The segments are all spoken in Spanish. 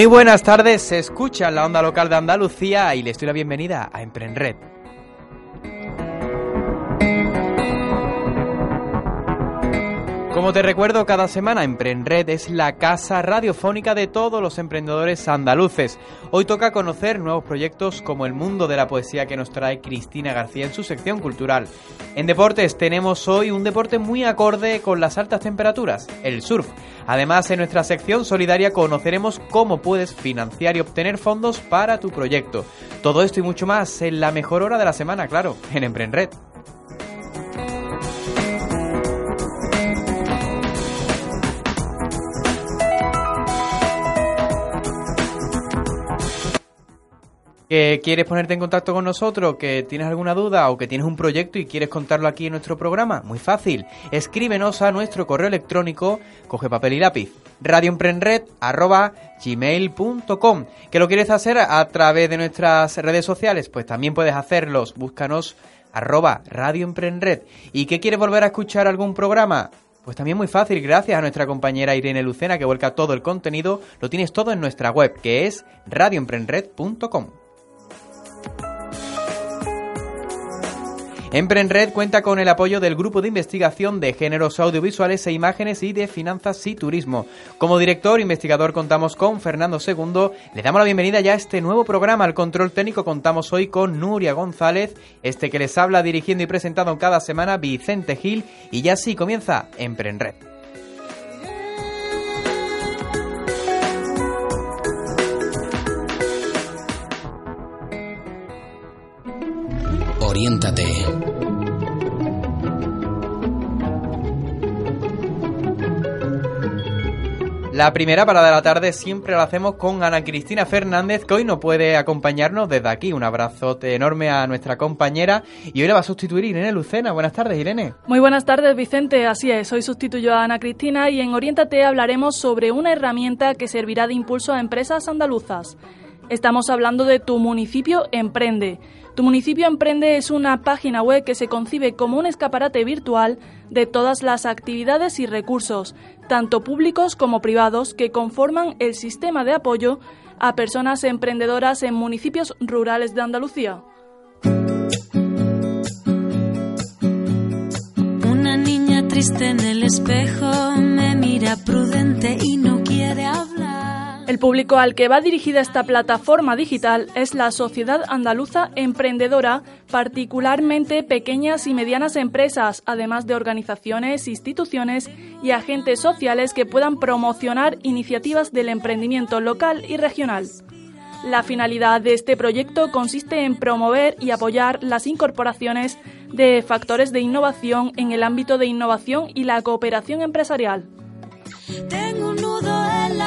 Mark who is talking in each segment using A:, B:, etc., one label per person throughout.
A: Muy buenas tardes, se escucha la onda local de Andalucía y les doy la bienvenida a Emprenred. Como te recuerdo, cada semana Emprenred es la casa radiofónica de todos los emprendedores andaluces. Hoy toca conocer nuevos proyectos como el mundo de la poesía que nos trae Cristina García en su sección cultural. En deportes tenemos hoy un deporte muy acorde con las altas temperaturas, el surf. Además, en nuestra sección solidaria conoceremos cómo puedes financiar y obtener fondos para tu proyecto. Todo esto y mucho más en la mejor hora de la semana, claro, en Emprenred. Que quieres ponerte en contacto con nosotros, que tienes alguna duda o que tienes un proyecto y quieres contarlo aquí en nuestro programa, muy fácil. Escríbenos a nuestro correo electrónico, coge papel y lápiz, radioemprenred@gmail.com. ¿Que lo quieres hacer a través de nuestras redes sociales? Pues también puedes hacerlos. Búscanos arroba radioemprenred. ¿Y qué quieres volver a escuchar algún programa? Pues también muy fácil, gracias a nuestra compañera Irene Lucena que vuelca todo el contenido, lo tienes todo en nuestra web, que es radioemprenred.com. Emprenred cuenta con el apoyo del Grupo de Investigación de Géneros Audiovisuales e Imágenes y de Finanzas y Turismo. Como director e investigador contamos con Fernando II. Le damos la bienvenida ya a este nuevo programa. Al control técnico contamos hoy con Nuria González, este que les habla dirigiendo y presentado cada semana Vicente Gil. Y ya sí comienza Emprenred.
B: Oriéntate.
A: La primera parada de la tarde siempre la hacemos con Ana Cristina Fernández, que hoy no puede acompañarnos desde aquí. Un abrazote enorme a nuestra compañera y hoy la va a sustituir Irene Lucena. Buenas tardes, Irene.
C: Muy buenas tardes, Vicente. Así es, hoy sustituyo a Ana Cristina y en Oriéntate hablaremos sobre una herramienta que servirá de impulso a empresas andaluzas. Estamos hablando de Tu municipio emprende. Tu municipio emprende es una página web que se concibe como un escaparate virtual de todas las actividades y recursos, tanto públicos como privados, que conforman el sistema de apoyo a personas emprendedoras en municipios rurales de Andalucía.
D: Una niña triste en el espejo me mira prudente y no quiere hablar.
C: El público al que va dirigida esta plataforma digital es la sociedad andaluza emprendedora, particularmente pequeñas y medianas empresas, además de organizaciones, instituciones y agentes sociales que puedan promocionar iniciativas del emprendimiento local y regional. La finalidad de este proyecto consiste en promover y apoyar las incorporaciones de factores de innovación en el ámbito de innovación y la cooperación empresarial.
D: Tengo un nudo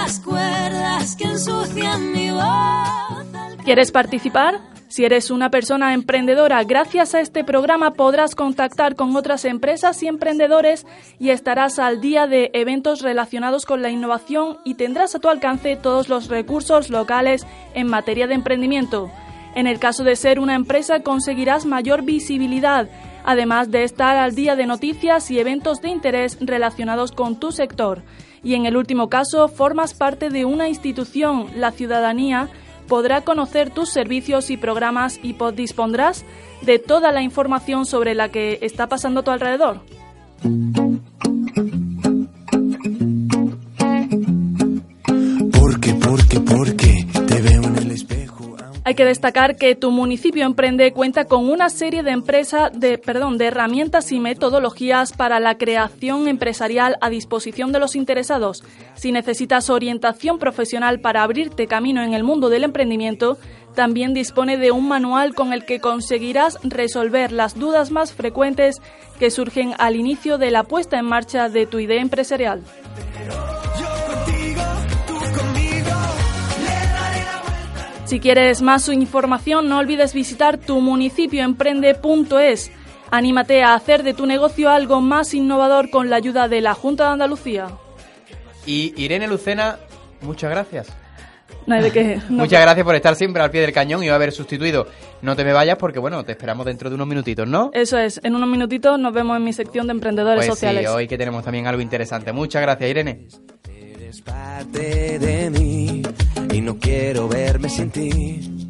D: las cuerdas que ensucian mi voz.
C: ¿Quieres participar? Si eres una persona emprendedora, gracias a este programa podrás contactar con otras empresas y emprendedores y estarás al día de eventos relacionados con la innovación y tendrás a tu alcance todos los recursos locales en materia de emprendimiento. En el caso de ser una empresa conseguirás mayor visibilidad, además de estar al día de noticias y eventos de interés relacionados con tu sector. Y en el último caso, formas parte de una institución, la ciudadanía, podrá conocer tus servicios y programas y dispondrás de toda la información sobre la que está pasando a tu alrededor.
B: Porque, porque, porque te veo en.
C: Hay que destacar que tu municipio emprende cuenta con una serie de empresas de, perdón, de herramientas y metodologías para la creación empresarial a disposición de los interesados. Si necesitas orientación profesional para abrirte camino en el mundo del emprendimiento, También dispone de un manual con el que conseguirás resolver las dudas más frecuentes que surgen al inicio de la puesta en marcha de tu idea empresarial. Si quieres más información, no olvides visitar tu municipioemprende.es. Anímate a hacer de tu negocio algo más innovador con la ayuda de la Junta de Andalucía.
A: Y Irene Lucena, muchas gracias.
C: No hay de qué. No,
A: Muchas gracias por estar siempre al pie del cañón y haber sustituido. No te me vayas porque, bueno, te esperamos dentro de unos minutitos, ¿no?
C: Eso es, en unos minutitos nos vemos en mi sección de emprendedores
A: Pues sí,
C: sociales.
A: hoy que tenemos también algo interesante. Muchas gracias, Irene.
B: Eres parte de mí y no quiero verme sin ti.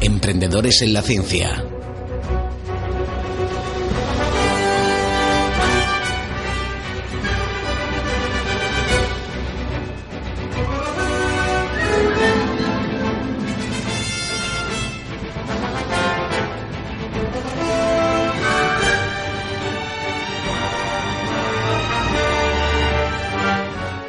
E: Emprendedores en la ciencia.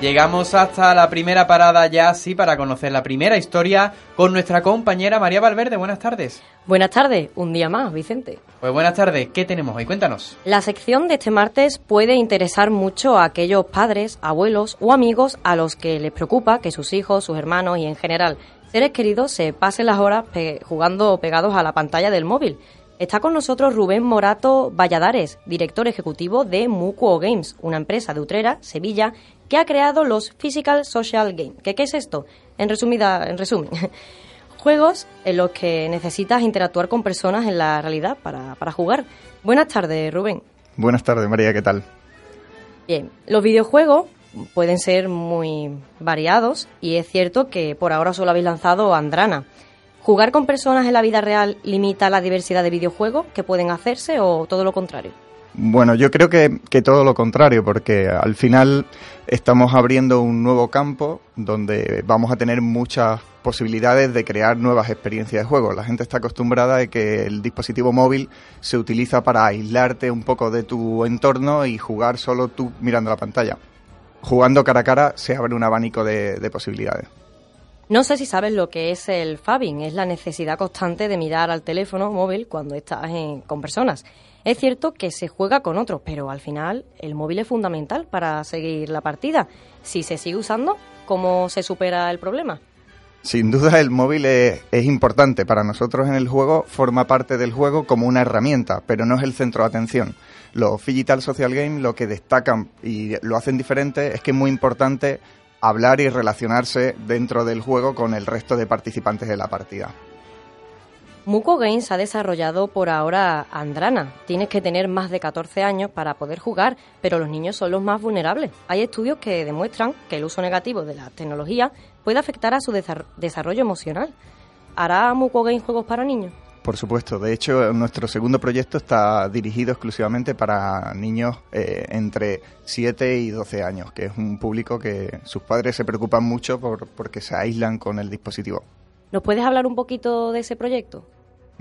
A: Llegamos hasta la primera parada ya, sí, para conocer la primera historia con nuestra compañera María Valverde. Buenas tardes.
F: Buenas tardes, un día más, Vicente.
A: Pues buenas tardes, ¿qué tenemos hoy? Cuéntanos.
F: La sección de este martes puede interesar mucho a aquellos padres, abuelos o amigos a los que les preocupa que sus hijos, sus hermanos y en general seres queridos se pasen las horas jugando pegados a la pantalla del móvil. Está con nosotros Rubén Morato Valladares, director ejecutivo de Mucuo Games, una empresa de Utrera, Sevilla, que ha creado los Physical Social Games. ¿Qué, qué es esto? En, resumida, en resumen, juegos en los que necesitas interactuar con personas en la realidad para, para jugar. Buenas tardes, Rubén.
G: Buenas tardes, María, ¿qué tal?
F: Bien, los videojuegos pueden ser muy variados y es cierto que por ahora solo habéis lanzado Andrana. ¿Jugar con personas en la vida real limita la diversidad de videojuegos que pueden hacerse o todo lo contrario?
G: Bueno, yo creo que, todo lo contrario, porque al final estamos abriendo un nuevo campo donde vamos a tener muchas posibilidades de crear nuevas experiencias de juego. La gente está acostumbrada a que el dispositivo móvil se utiliza para aislarte un poco de tu entorno y jugar solo tú mirando la pantalla. Jugando cara a cara se abre un abanico de, de posibilidades.
F: No sé si sabes lo que es el fabbing, es la necesidad constante de mirar al teléfono móvil cuando estás en- con personas. Es cierto que se juega con otros, pero al final el móvil es fundamental para seguir la partida. Si se sigue usando, ¿cómo se supera el problema?
G: Sin duda el móvil es, importante para nosotros en el juego, forma parte del juego como una herramienta, pero no es el centro de atención. Los Digital Social Games lo que destacan y lo hacen diferente es que es muy importante hablar y relacionarse dentro del juego con el resto de participantes de la partida.
F: Muco Games ha desarrollado por ahora Andrana. Tienes que tener más de 14 años para poder jugar, pero los niños son los más vulnerables. Hay estudios que demuestran que el uso negativo de la tecnología puede afectar a su desar- desarrollo emocional. ¿Hará Muco Games juegos para niños?
G: Por supuesto, de hecho nuestro segundo proyecto está dirigido exclusivamente para niños eh, entre 7 y 12 años, que es un público que sus padres se preocupan mucho por, porque se aíslan con el dispositivo.
F: ¿Nos puedes hablar un poquito de ese proyecto?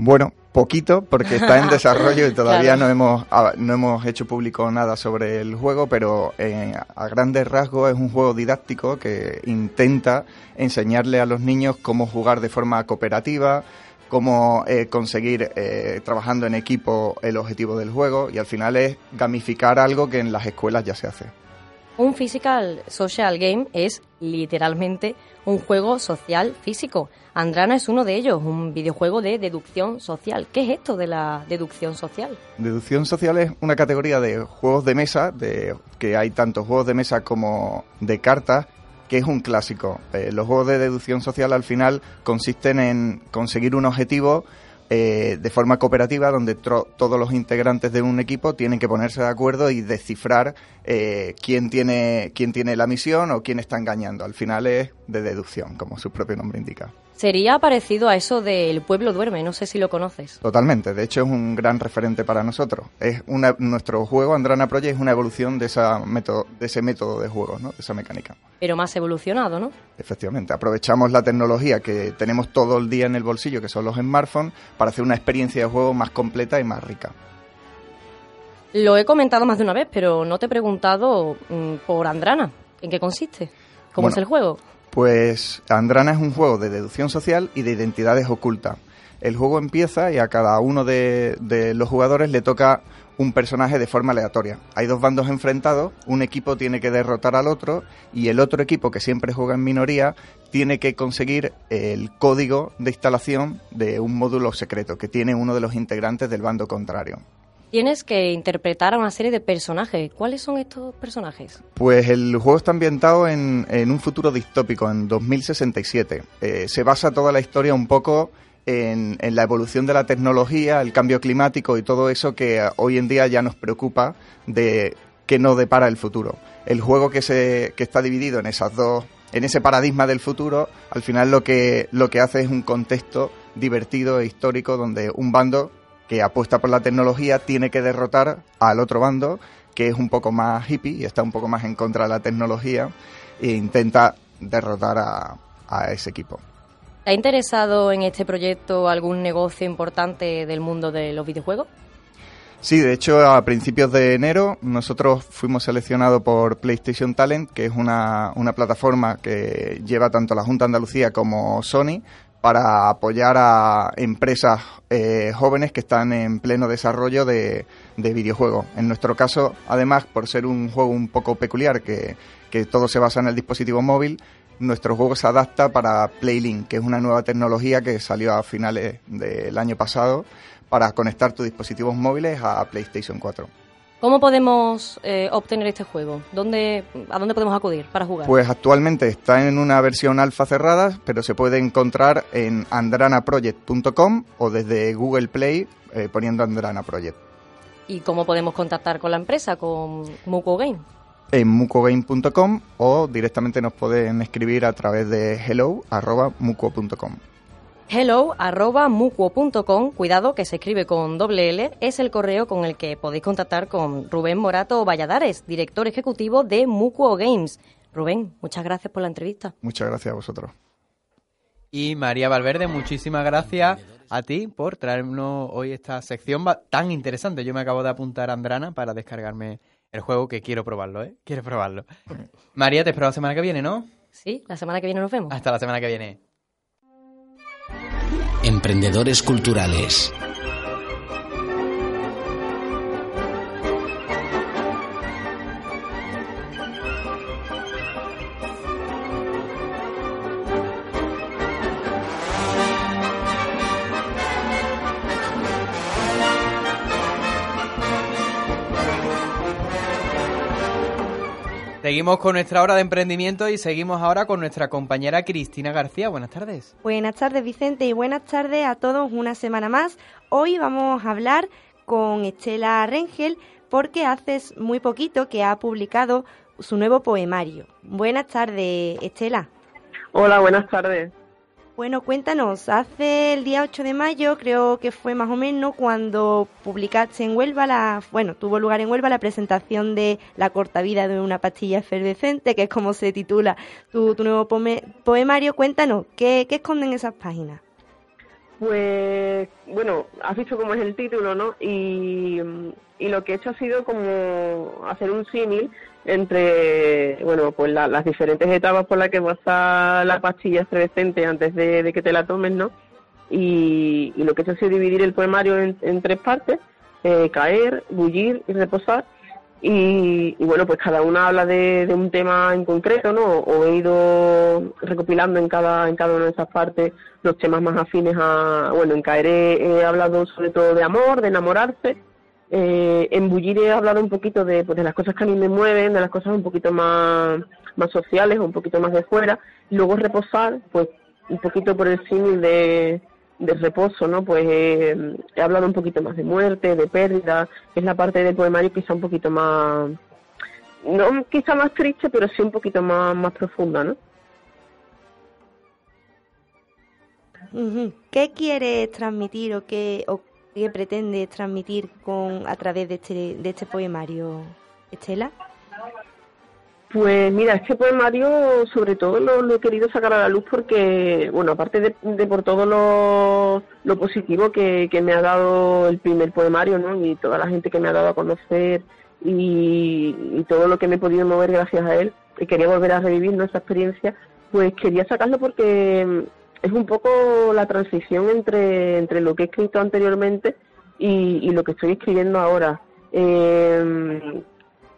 G: Bueno, poquito, porque está en desarrollo y todavía
F: Claro.
G: no, hemos, no hemos hecho público nada sobre el juego, pero eh, a grandes rasgos es un juego didáctico que intenta enseñarle a los niños cómo jugar de forma cooperativa, cómo eh, conseguir eh, trabajando en equipo el objetivo del juego y al final es gamificar algo que en las escuelas ya se hace.
F: Un physical social game es literalmente un juego social físico. Andrana es uno de ellos, un videojuego de deducción social. ¿Qué es esto de la deducción social?
G: Deducción social es una categoría de juegos de mesa, de que hay tantos juegos de mesa como de cartas, que es un clásico. Eh, los juegos de deducción social al final consisten en conseguir un objetivo eh, de forma cooperativa donde todos los integrantes de un equipo tienen que ponerse de acuerdo y descifrar eh, quién tiene quién tiene la misión o quién está engañando. Al final es de deducción, como su propio nombre indica.
F: Sería parecido a eso del pueblo duerme, no sé si lo conoces.
G: Totalmente, de hecho es un gran referente para nosotros. Es una, nuestro juego Andrana Project es una evolución de, esa método, de ese método de juego, ¿no? de esa mecánica.
F: Pero más evolucionado, ¿no?
G: Efectivamente, aprovechamos la tecnología que tenemos todo el día en el bolsillo, que son los smartphones, para hacer una experiencia de juego más completa y más rica.
F: Lo he comentado más de una vez, pero no te he preguntado mm, por Andrana. ¿En qué consiste? ¿Cómo
G: Bueno,
F: es el juego?
G: Pues Andrana es un juego de deducción social y de identidades ocultas. El juego empieza y a cada uno de, de los jugadores le toca un personaje de forma aleatoria. Hay dos bandos enfrentados, un equipo tiene que derrotar al otro y el otro equipo, que siempre juega en minoría, tiene que conseguir el código de instalación de un módulo secreto que tiene uno de los integrantes del bando contrario.
F: Tienes que interpretar a una serie de personajes. ¿Cuáles son estos personajes?
G: Pues el juego está ambientado en, en un futuro distópico, en 2067. Eh, se basa toda la historia un poco en, en, la evolución de la tecnología, el cambio climático y todo eso que hoy en día ya nos preocupa de qué nos depara el futuro. El juego que, se, que está dividido en esas dos, en ese paradigma del futuro, al final lo que, lo que hace es un contexto divertido e histórico donde un bando que apuesta por la tecnología tiene que derrotar al otro bando que es un poco más hippie y está un poco más en contra de la tecnología e intenta derrotar a, a ese equipo.
F: ¿Te ha interesado en este proyecto algún negocio importante del mundo de los videojuegos?
G: Sí, de hecho, a principios de enero nosotros fuimos seleccionados por PlayStation Talent, que es una, una plataforma que lleva tanto la Junta de Andalucía como Sony para apoyar a empresas eh, jóvenes que están en pleno desarrollo de, de, videojuegos. En nuestro caso, además, por ser un juego un poco peculiar, que, que todo se basa en el dispositivo móvil, nuestro juego se adapta para PlayLink, que es una nueva tecnología que salió a finales del año pasado para conectar tus dispositivos móviles a PlayStation 4.
F: ¿Cómo podemos eh, obtener este juego? ¿Dónde, ¿A dónde podemos acudir para jugar?
G: Pues actualmente está en una versión alfa cerrada, pero se puede encontrar en andranaproject.com o desde Google Play eh, poniendo Andrana Project.
F: ¿Y cómo podemos contactar con la empresa, con Muco Game?
G: En mucogame.com o directamente nos pueden escribir a través de hello.muco.com
F: hello.mucuo.com, cuidado que se escribe con doble L, es el correo con el que podéis contactar con Rubén Morato Valladares, director ejecutivo de Mucuo Games. Rubén, muchas gracias por la entrevista.
G: Muchas gracias a vosotros.
A: Y María Valverde, muchísimas gracias a ti por traernos hoy esta sección tan interesante. Yo me acabo de apuntar a Andrana para descargarme el juego que quiero probarlo, ¿eh? Quiero probarlo. María, te espero la semana que viene, ¿no?
F: Sí, la semana que viene nos vemos.
A: Hasta la semana que viene.
E: Emprendedores culturales.
A: Seguimos con nuestra hora de emprendimiento y seguimos ahora con nuestra compañera Cristina García. Buenas tardes.
H: Buenas tardes Vicente y buenas tardes a todos una semana más. Hoy vamos a hablar con Estela Rengel porque hace muy poquito que ha publicado su nuevo poemario. Buenas tardes Estela.
I: Hola, buenas tardes.
H: Bueno, cuéntanos, hace el día 8 de mayo, creo que fue más o menos, cuando publicaste en Huelva, la, bueno, tuvo lugar en Huelva la presentación de La corta vida de una pastilla efervescente, que es como se titula tu, tu nuevo poemario. Cuéntanos, ¿qué, ¿qué esconden esas páginas?
I: Pues, bueno, has visto cómo es el título, ¿no? Y, lo que he hecho ha sido como hacer un símil entre, bueno, pues la, las diferentes etapas por las que pasa la pastilla efervescente antes de, que te la tomes, ¿no? Y, y, lo que he hecho ha sido dividir el poemario en, en tres partes, eh, caer, bullir y reposar. Y, y, bueno, pues cada una habla de, un tema en concreto, ¿no? O he ido recopilando en cada, en cada una de esas partes los temas más afines a, bueno, en caer he, hablado sobre todo de amor, de enamorarse, eh, en Bullir he hablado un poquito de, pues, de las cosas que a mí me mueven, de las cosas un poquito más, más sociales, un poquito más de fuera. Y luego reposar, pues un poquito por el símil de, de reposo, ¿no? Pues eh, he hablado un poquito más de muerte, de pérdida, es la parte del poemario quizá un poquito más, no quizá más triste, pero sí un poquito más, más profunda, ¿no?
H: ¿Qué quieres transmitir o qué, o ¿Qué pretende transmitir con a través de este, de este poemario, Estela?
I: Pues mira, este poemario sobre todo lo, lo, he querido sacar a la luz porque, bueno, aparte de, de por todo lo, positivo que, que, me ha dado el primer poemario, ¿no? Y toda la gente que me ha dado a conocer y, y todo lo que me he podido mover gracias a él, y quería volver a revivir nuestra experiencia, Pues quería sacarlo porque mm, es un poco la transición entre, entre lo que he escrito anteriormente y, y lo que estoy escribiendo ahora. Eh,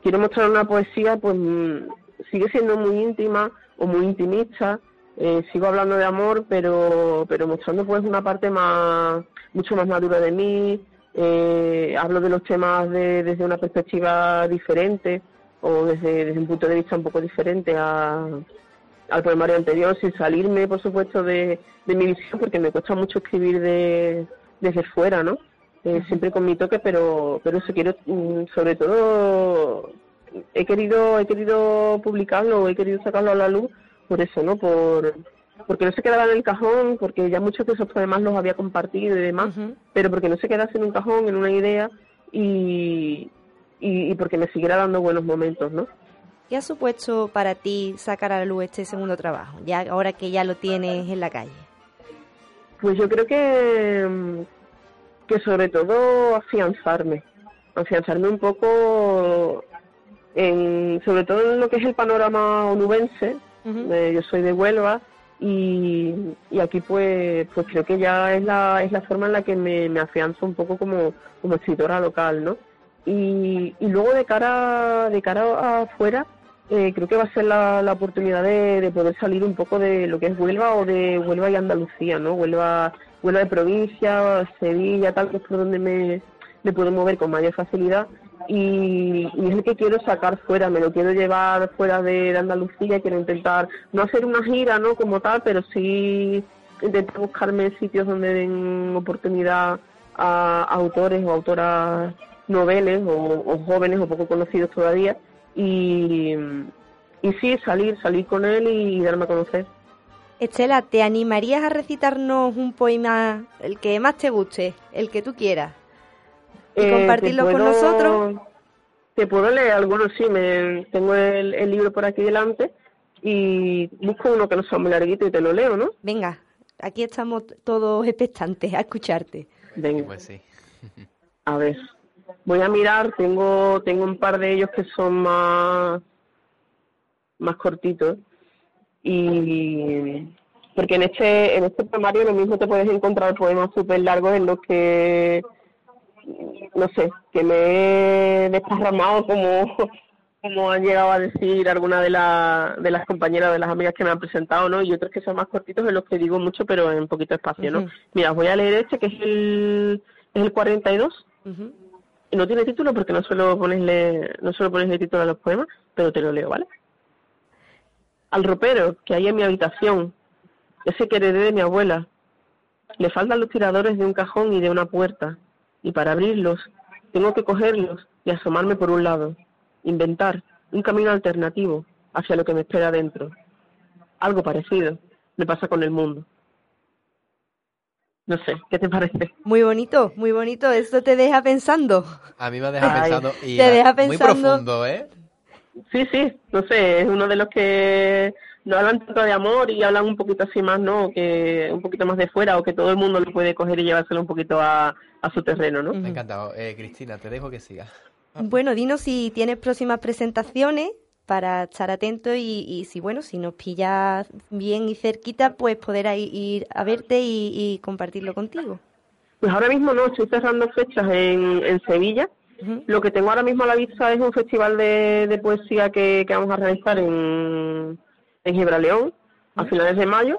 I: quiero mostrar una poesía, pues mm, sigue siendo muy íntima o muy intimista. Eh, sigo hablando de amor, pero, pero mostrando pues una parte más, mucho más madura de mí. Eh, hablo de los temas de, desde una perspectiva diferente o desde, un punto de vista un poco diferente a, al poemario anterior, sin salirme, por supuesto, de, de mi visión, porque me cuesta mucho escribir de, desde fuera, ¿no? Eh, siempre con mi toque, pero pero eso quiero, mm, sobre todo, he querido he querido publicarlo, he querido sacarlo a la luz por eso, ¿no? Por porque no se quedaba en el cajón, porque ya muchos de esos poemas los había compartido y demás, pero porque no se quedase en un cajón, en una idea y, y, y porque me siguiera dando buenos momentos, ¿no?
H: ¿Qué ha supuesto para ti sacar a la luz este segundo trabajo, ya ahora que ya lo tienes en la calle?
I: Pues yo creo que, que sobre todo afianzarme, afianzarme un poco en, sobre todo en lo que es el panorama onubense. Eh, yo soy de Huelva y, y aquí pues pues creo que ya es la, es la forma en la que me, me afianzo un poco como, como escritora local, ¿no? Y, y luego de cara, de cara afuera, eh, creo que va a ser la, la oportunidad de, de poder salir un poco de lo que es Huelva o de Huelva y Andalucía, ¿no? Huelva, Huelva de provincia, Sevilla, tal, que es por donde me, me puedo mover con mayor facilidad y, es el que quiero sacar fuera, me lo quiero llevar fuera de, de Andalucía, quiero intentar no hacer una gira, ¿no? Como tal, pero sí intentar buscarme sitios donde den oportunidad a, autores o autoras noveles o, o jóvenes o poco conocidos todavía y, y sí, salir, salir con él y darme a conocer.
H: Estela, ¿te animarías a recitarnos un poema, el que más te guste, el que tú quieras? Y
I: Eh,
H: compartirlo con nosotros.
I: Te puedo leer algunos, sí, me, tengo el, el libro por aquí delante y busco uno que no sea muy larguito y te lo leo, ¿no?
H: Venga, aquí estamos todos expectantes a escucharte.
I: Venga.
A: Pues sí.
I: A ver, voy a mirar, tengo tengo un par de ellos que son más más cortitos y porque en este en este poemario lo mismo te puedes encontrar poemas súper largos en los que no sé, que me he desparramado como como han llegado a decir algunas de, la, de las compañeras, de las amigas que me han presentado, ¿no? Y otros que son más cortitos en los que digo mucho, pero en poquito espacio, ¿no? Mira, voy a leer este, que es el, es el 42.
H: Ujú.
I: Y no tiene título porque no suelo ponerle, no suelo ponerle título a los poemas, pero te lo leo, ¿vale? Al ropero que hay en mi habitación, ese que heredé de mi abuela, le faltan los tiradores de un cajón y de una puerta, y para abrirlos tengo que cogerlos y asomarme por un lado, inventar un camino alternativo hacia lo que me espera dentro. Algo parecido me pasa con el mundo. No sé, ¿qué te parece?
H: Muy bonito, muy bonito. Eso te deja pensando.
A: A mí me
I: Ay,
A: pensando. Y
H: te deja
A: Muy
H: pensando-
A: profundo, ¿eh?
I: Sí, sí, no sé, es uno de los que no hablan tanto de amor y hablan un poquito así más, ¿no? Que un poquito más de fuera o que todo el mundo lo puede coger y llevárselo un poquito a, a su terreno, ¿no?
A: Me ha encantado. Eh, Cristina, te dejo que siga.
H: Bueno, dinos si tienes próximas presentaciones para estar atento y, y si, bueno, si nos pillas bien y cerquita, pues poder ahí ir a verte y, y compartirlo contigo.
I: Pues ahora mismo no, estoy cerrando fechas en, en Sevilla. Lo que tengo ahora mismo a la vista es un festival de, de poesía que, que vamos a realizar en, en Gibraleón a finales de mayo.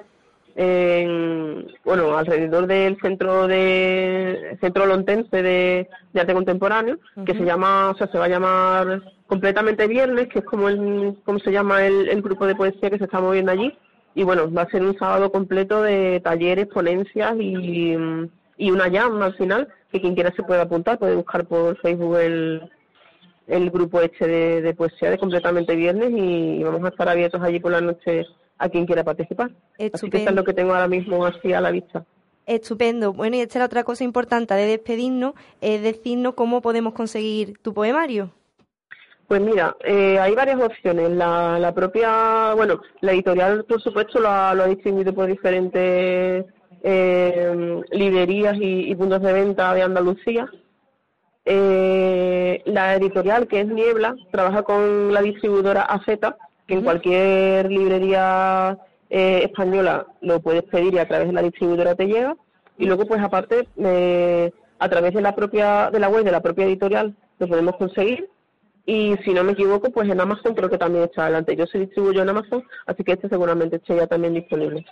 I: En, bueno, alrededor del centro de centro lontense de, de arte contemporáneo, que se llama, o sea, se va a llamar completamente viernes, que es como el, como se llama el, el grupo de poesía que se está moviendo allí. Y bueno, va a ser un sábado completo de talleres, ponencias y, y una jam al final, que quien quiera se puede apuntar, puede buscar por Facebook el, el grupo este de, de poesía de completamente viernes y vamos a estar abiertos allí por la noche a quien quiera participar. Así que eso es
H: Estupendo.
I: lo que tengo ahora mismo así a la vista.
H: Estupendo. Bueno, y esta es la otra cosa importante de despedirnos, es decirnos cómo podemos conseguir tu poemario.
I: Pues mira, eh, hay varias opciones. La, la propia, bueno, la editorial, por supuesto, lo ha, lo ha distribuido por diferentes eh, librerías y, y puntos de venta de Andalucía. Eh, la editorial, que es Niebla, trabaja con la distribuidora AZ, que en cualquier librería eh, española lo puedes pedir y a través de la distribuidora te llega. Y luego, pues aparte, eh, a través de la propia de la web de la propia editorial lo podemos conseguir. Y si no me equivoco, pues en Amazon creo que también está adelante. Yo se distribuyo en Amazon, así que este seguramente esté ya también disponible.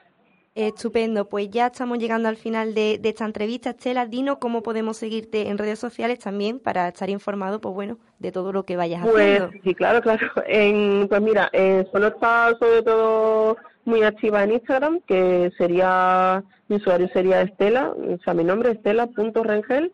H: Estupendo, pues ya estamos llegando al final de, esta entrevista. Estela, dinos cómo podemos seguirte en redes sociales también para estar informado, pues bueno, de todo lo que vayas
I: pues,
H: haciendo.
I: Sí, claro, claro. En, pues mira, eh, solo está sobre todo muy activa en Instagram, que sería, mi usuario sería Estela, o sea, mi nombre es estela.rengel,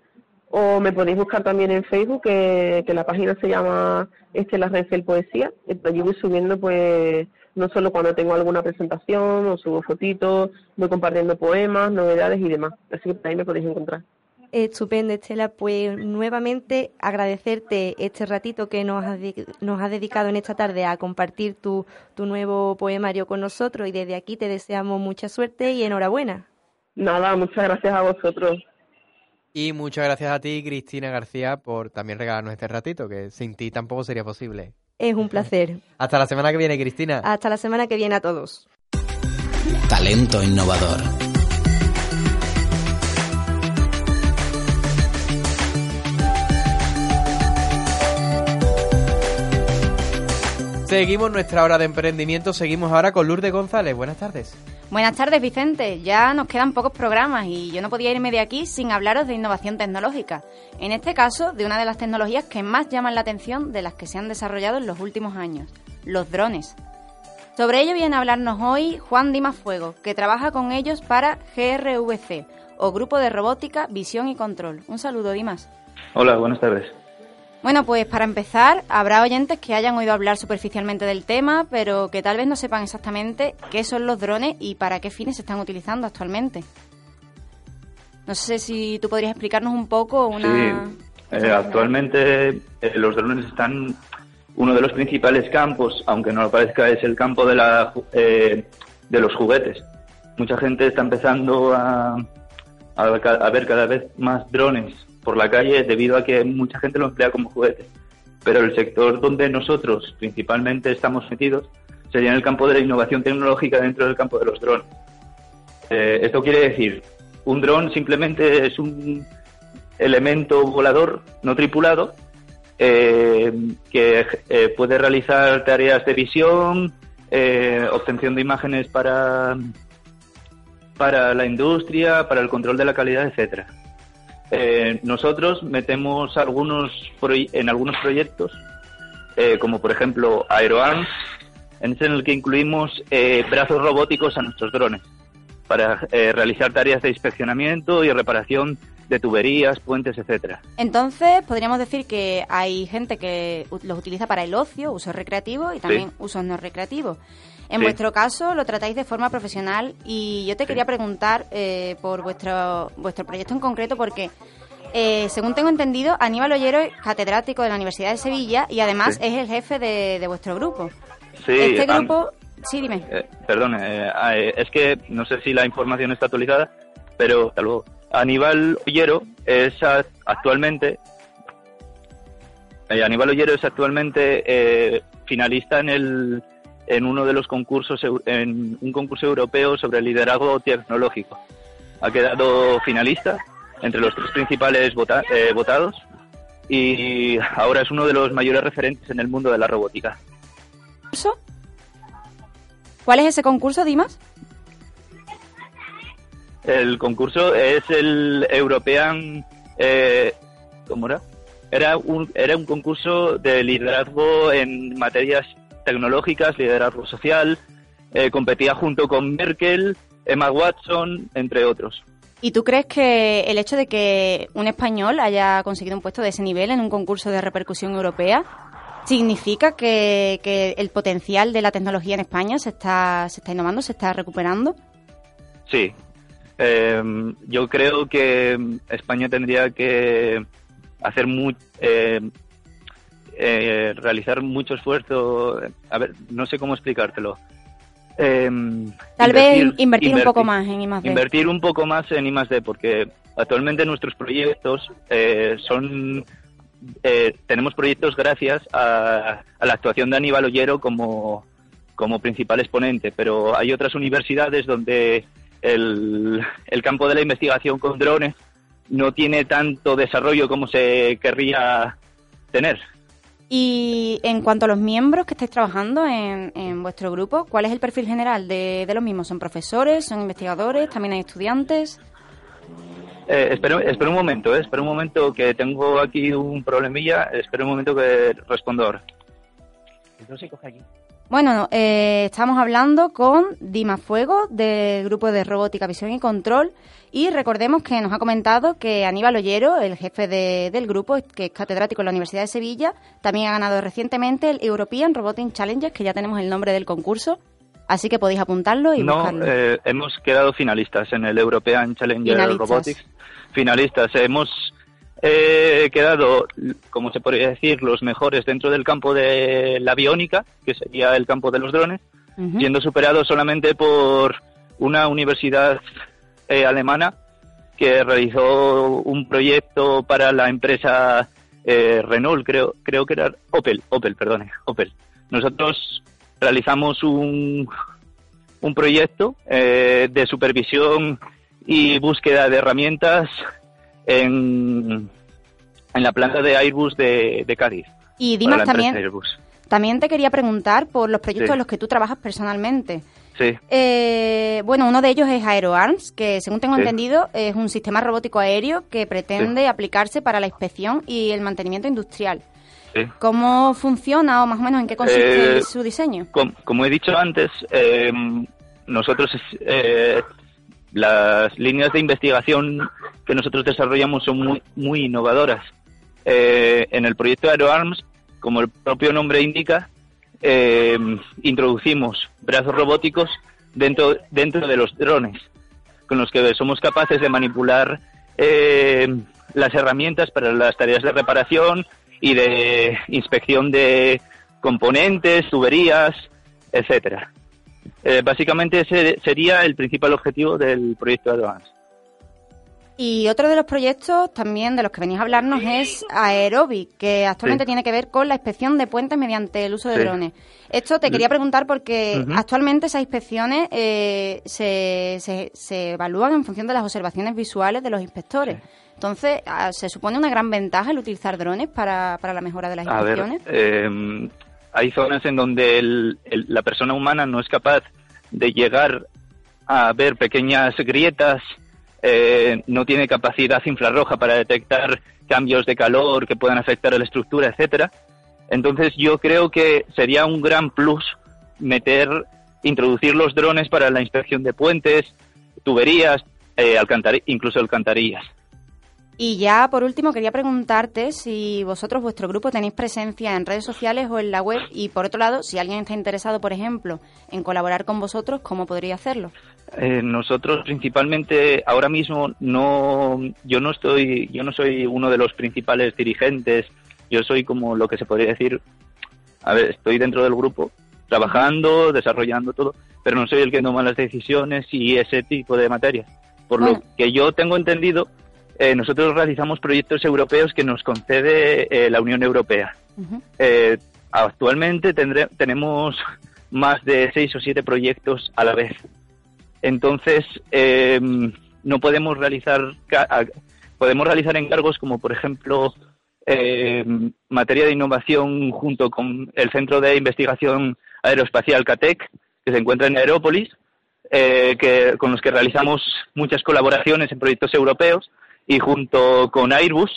I: o me podéis buscar también en Facebook, que, que la página se llama Estela Rengel Poesía, y allí voy subiendo pues no solo cuando tengo alguna presentación o subo fotitos, voy compartiendo poemas, novedades y demás. Así que ahí me podéis encontrar.
H: Estupendo, Estela. Pues nuevamente agradecerte este ratito que nos has, nos has dedicado en esta tarde a compartir tu, tu nuevo poemario con nosotros y desde aquí te deseamos mucha suerte y enhorabuena.
I: Nada, muchas gracias a vosotros.
A: Y muchas gracias a ti, Cristina García, por también regalarnos este ratito, que sin ti tampoco sería posible.
H: Es un placer.
A: Hasta la semana que viene, Cristina.
H: Hasta la semana que viene a todos.
E: Talento innovador.
A: Seguimos nuestra hora de emprendimiento, seguimos ahora con Lourdes González. Buenas tardes.
J: Buenas tardes, Vicente. Ya nos quedan pocos programas y yo no podía irme de aquí sin hablaros de innovación tecnológica. En este caso, de una de las tecnologías que más llaman la atención de las que se han desarrollado en los últimos años, los drones. Sobre ello viene a hablarnos hoy Juan Dimas Fuego, que trabaja con ellos para GRVC, o Grupo de Robótica, Visión y Control. Un saludo, Dimas.
K: Hola, buenas tardes.
J: Bueno, pues para empezar, habrá oyentes que hayan oído hablar superficialmente del tema, pero que tal vez no sepan exactamente qué son los drones y para qué fines se están utilizando actualmente. No sé si tú podrías explicarnos un poco una...
K: Sí, eh, actualmente eh, los drones están... Uno de los principales campos, aunque no lo parezca, es el campo de, la, eh, de los juguetes. Mucha gente está empezando a, a ver cada vez más drones por la calle debido a que mucha gente lo emplea como juguete. Pero el sector donde nosotros principalmente estamos metidos sería en el campo de la innovación tecnológica dentro del campo de los drones. Eh, esto quiere decir, un dron simplemente es un elemento volador no tripulado eh, que eh, puede realizar tareas de visión, obtención de imágenes para, para la industria, para el control de la calidad, etcétera. Eh, nosotros metemos algunos en algunos proyectos, eh, como por ejemplo AeroArms, en el que incluimos eh, brazos robóticos a nuestros drones para realizar tareas de inspeccionamiento y reparación de tuberías, puentes, etcétera.
J: Entonces, podríamos decir que hay gente que los utiliza para el ocio, uso recreativo y también usos no recreativos. En vuestro caso lo tratáis de forma profesional y yo te quería preguntar eh, por vuestro, vuestro proyecto en concreto porque, eh, según tengo entendido, Aníbal Ollero es catedrático de la Universidad de Sevilla y además es el jefe de, vuestro grupo.
K: Sí,
J: este grupo... sí, dime.
K: Eh, perdón, es que no sé si la información está actualizada, pero hasta luego. Aníbal Ollero es actualmente... Aníbal Ollero es actualmente finalista en el en uno de los concursos, en un concurso europeo sobre liderazgo tecnológico. Ha quedado finalista entre los tres principales eh, votados y ahora es uno de los mayores referentes en el mundo de la robótica.
J: ¿Cuál es ese concurso, Dimas?
K: El concurso es el European... Eh, ¿Cómo era? Era un, era un concurso de liderazgo en materias tecnológicas, liderazgo social, eh, competía junto con Merkel, Emma Watson, entre otros.
J: ¿Y tú crees que el hecho de que un español haya conseguido un puesto de ese nivel en un concurso de repercusión europea significa que, el potencial de la tecnología en España se está, se está innovando, se está recuperando?
K: Sí. Em, yo creo que España tendría que hacer muy, eh, eh, realizar mucho esfuerzo. A ver, no sé cómo explicártelo.
J: Em, Tal vez invertir, un poco más en I+.D.
K: Invertir un poco más en I+.D. porque actualmente nuestros proyectos eh, son... Eh, tenemos proyectos gracias a, la actuación de Aníbal Ollero como, como principal exponente, pero hay otras universidades donde el, el campo de la investigación con drones no tiene tanto desarrollo como se querría tener.
J: Y en cuanto a los miembros que estáis trabajando en, en vuestro grupo, ¿cuál es el perfil general de, de los mismos? ¿Son profesores? ¿Son investigadores? ¿También hay estudiantes?
K: Eh, espera, espera un momento, eh, espera un momento que tengo aquí un problemilla, espera un momento que respondo ahora.
J: Bueno, eh, estamos hablando con Dima Fuego del grupo de robótica, visión y control y recordemos que nos ha comentado que Aníbal Ollero, el jefe de- del grupo, que es catedrático en la Universidad de Sevilla, también ha ganado recientemente el European Robotic Challenge, que ya tenemos el nombre del concurso, así que podéis apuntarlo y
K: No,
J: buscarlo.
K: eh, hemos quedado finalistas en el European Challenger
J: Finalistas.
K: Robotics. Finalistas. Hemos eh, quedado, como se podría decir, los mejores dentro del campo de la biónica, que sería el campo de los drones, siendo superados solamente por una universidad eh, alemana que realizó un proyecto para la empresa eh, Renault, creo, creo que era Opel, Opel, perdone, Opel. Nosotros realizamos un, un proyecto eh, de supervisión y búsqueda de herramientas en, en la planta de Airbus de, de Cádiz.
J: Y Dimas también, también te quería preguntar por los proyectos
K: Sí.
J: en los que tú trabajas personalmente.
K: Sí.
J: Eh, bueno, uno de ellos es AeroArms, que según tengo
K: Sí.
J: entendido es un sistema robótico aéreo que pretende aplicarse para la inspección y el mantenimiento industrial.
K: sí.
J: ¿Cómo funciona o más o menos en qué consiste
K: Eh,
J: su diseño?
K: Com- como he dicho antes, eh, nosotros eh, las líneas de investigación que nosotros desarrollamos son muy, muy innovadoras. Eh, en el proyecto AeroArms, como el propio nombre indica, eh, introducimos brazos robóticos dentro, dentro de los drones, con los que somos capaces de manipular eh, las herramientas para las tareas de reparación y de inspección de componentes, tuberías, etcétera. Eh, básicamente ese sería el principal objetivo del proyecto Advance.
J: Y otro de los proyectos también de los que venís a hablarnos es Aerobic, que actualmente
K: Sí.
J: tiene que ver con la inspección de puentes mediante el uso de
K: Sí.
J: drones. Esto te quería preguntar porque actualmente esas inspecciones eh, se, se, se evalúan en función de las observaciones visuales de los inspectores. Entonces, ah, ¿se supone una gran ventaja el utilizar drones para, para la mejora de las
K: A ver,
J: inspecciones?
K: eh, hay zonas en donde el- el- la persona humana no es capaz de llegar a ver pequeñas grietas, eh, no tiene capacidad infrarroja para detectar cambios de calor que puedan afectar a la estructura, etcétera. Entonces yo creo que sería un gran plus meter, introducir los drones para la inspección de puentes, tuberías, eh, alcantari- incluso alcantarillas.
J: Y ya por último quería preguntarte si vosotros, vuestro grupo, tenéis presencia en redes sociales o en la web y por otro lado, si alguien está interesado, por ejemplo, en colaborar con vosotros, ¿cómo podría hacerlo?
K: Eh, nosotros principalmente ahora mismo no yo no estoy yo no soy uno de los principales dirigentes yo soy como lo que se podría decir a ver estoy dentro del grupo trabajando desarrollando todo pero no soy el que toma las decisiones y ese tipo de materias por
J: Bueno.
K: lo que yo tengo entendido eh, nosotros realizamos proyectos europeos que nos concede eh, la Unión Europea. Eh, actualmente tendré- tenemos más de seis o siete proyectos a la vez. Entonces, eh, no podemos realizar, podemos realizar encargos como, por ejemplo, eh, materia de innovación junto con el Centro de Investigación Aeroespacial CATEC, que se encuentra en Aerópolis, eh, que, con los que realizamos muchas colaboraciones en proyectos europeos, y junto con Airbus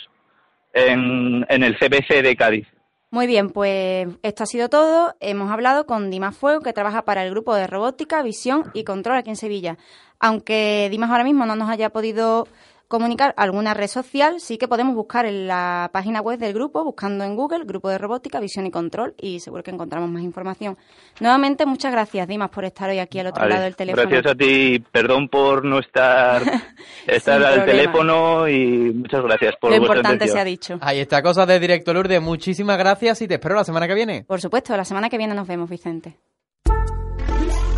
K: en, en el CBC de Cádiz.
J: Muy bien, pues esto ha sido todo. Hemos hablado con Dimas Fuego, que trabaja para el grupo de robótica, visión y control aquí en Sevilla. Aunque Dimas ahora mismo no nos haya podido comunicar alguna red social, sí que podemos buscar en la página web del grupo, buscando en Google, Grupo de Robótica, Visión y Control, y seguro que encontramos más información. Nuevamente, muchas gracias, Dimas, por estar hoy aquí al otro
K: Vale,
J: lado del teléfono.
K: Gracias a ti, perdón por no estar, estar al
J: problema.
K: teléfono y muchas gracias por
J: Lo
K: vuestra
J: importante se
K: atención.
J: ha dicho.
A: Ahí está, cosas de directo Lourdes. Muchísimas gracias y te espero la semana que viene.
J: Por supuesto, la semana que viene nos vemos, Vicente.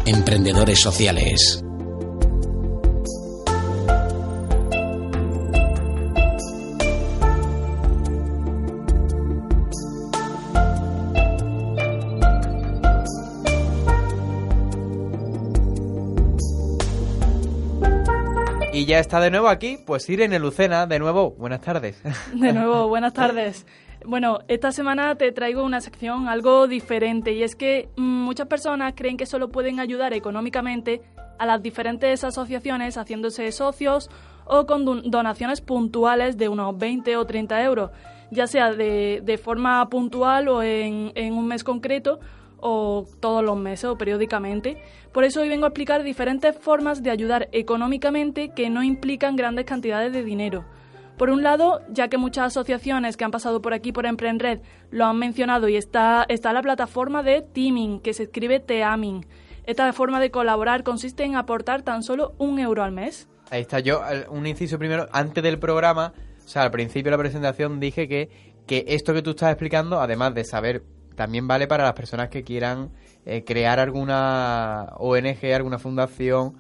E: Emprendedores sociales.
A: Ya está de nuevo aquí, pues Irene Lucena, de nuevo, buenas tardes.
C: De nuevo, buenas tardes. Bueno, esta semana te traigo una sección algo diferente y es que mm, muchas personas creen que solo pueden ayudar económicamente a las diferentes asociaciones haciéndose socios o con don- donaciones puntuales de unos 20 o 30 euros, ya sea de, de forma puntual o en, en un mes concreto o todos los meses o periódicamente. Por eso hoy vengo a explicar diferentes formas de ayudar económicamente que no implican grandes cantidades de dinero. Por un lado, ya que muchas asociaciones que han pasado por aquí por Emprenred lo han mencionado y está, está la plataforma de Teaming, que se escribe Teaming. Esta forma de colaborar consiste en aportar tan solo un euro al mes.
A: Ahí está yo, un inciso primero, antes del programa, o sea, al principio de la presentación dije que, que esto que tú estás explicando, además de saber, también vale para las personas que quieran eh, crear alguna ONG, alguna fundación,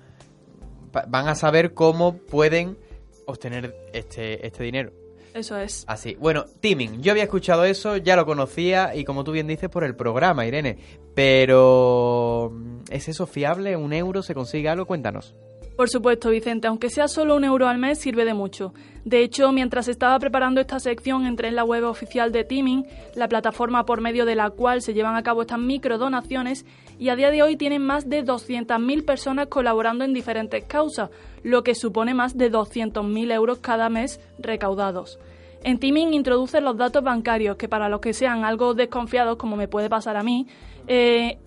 A: van a saber cómo pueden obtener este, este dinero.
C: Eso es.
A: Así. Bueno, teaming. Yo había escuchado eso, ya lo conocía y como tú bien dices por el programa, Irene. Pero ¿es eso fiable? ¿Un euro se consigue algo? Cuéntanos.
C: Por supuesto, Vicente, aunque sea solo un euro al mes, sirve de mucho. De hecho, mientras estaba preparando esta sección, entré en la web oficial de Teaming, la plataforma por medio de la cual se llevan a cabo estas microdonaciones, y a día de hoy tienen más de 200.000 personas colaborando en diferentes causas, lo que supone más de 200.000 euros cada mes recaudados. En Teaming introducen los datos bancarios, que para los que sean algo desconfiados, como me puede pasar a mí, eh,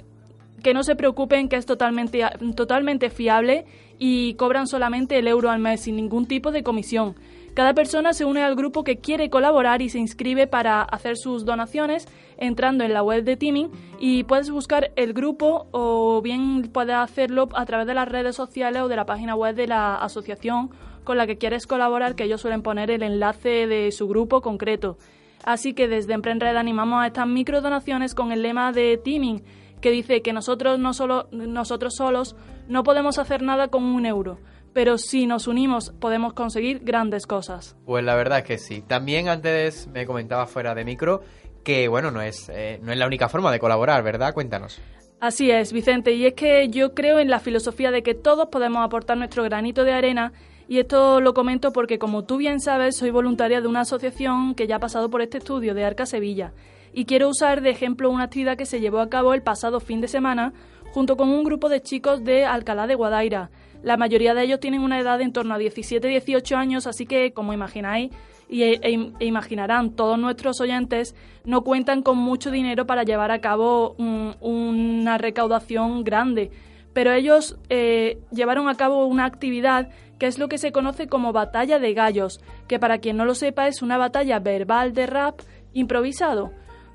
C: que no se preocupen que es totalmente, totalmente fiable y cobran solamente el euro al mes sin ningún tipo de comisión. Cada persona se une al grupo que quiere colaborar y se inscribe para hacer sus donaciones entrando en la web de Teaming y puedes buscar el grupo o bien puedes hacerlo a través de las redes sociales o de la página web de la asociación con la que quieres colaborar, que ellos suelen poner el enlace de su grupo concreto. Así que desde Emprenred animamos a estas microdonaciones con el lema de Teaming, que dice que nosotros no solo nosotros solos no podemos hacer nada con un euro, pero si nos unimos podemos conseguir grandes cosas.
A: Pues la verdad es que sí. También antes me comentaba fuera de micro que, bueno, no es, eh, no es la única forma de colaborar, ¿verdad? Cuéntanos.
C: Así es, Vicente, y es que yo creo en la filosofía de que todos podemos aportar nuestro granito de arena y esto lo comento porque, como tú bien sabes, soy voluntaria de una asociación que ya ha pasado por este estudio de Arca Sevilla y quiero usar de ejemplo una actividad que se llevó a cabo el pasado fin de semana junto con un grupo de chicos de Alcalá de Guadaira. La mayoría de ellos tienen una edad de en torno a 17-18 años, así que, como imagináis y, e, e imaginarán todos nuestros oyentes, no cuentan con mucho dinero para llevar a cabo un- una recaudación grande. Pero ellos eh, llevaron a cabo una actividad que es lo que se conoce como batalla de gallos, que para quien no lo sepa es una batalla verbal de rap improvisado.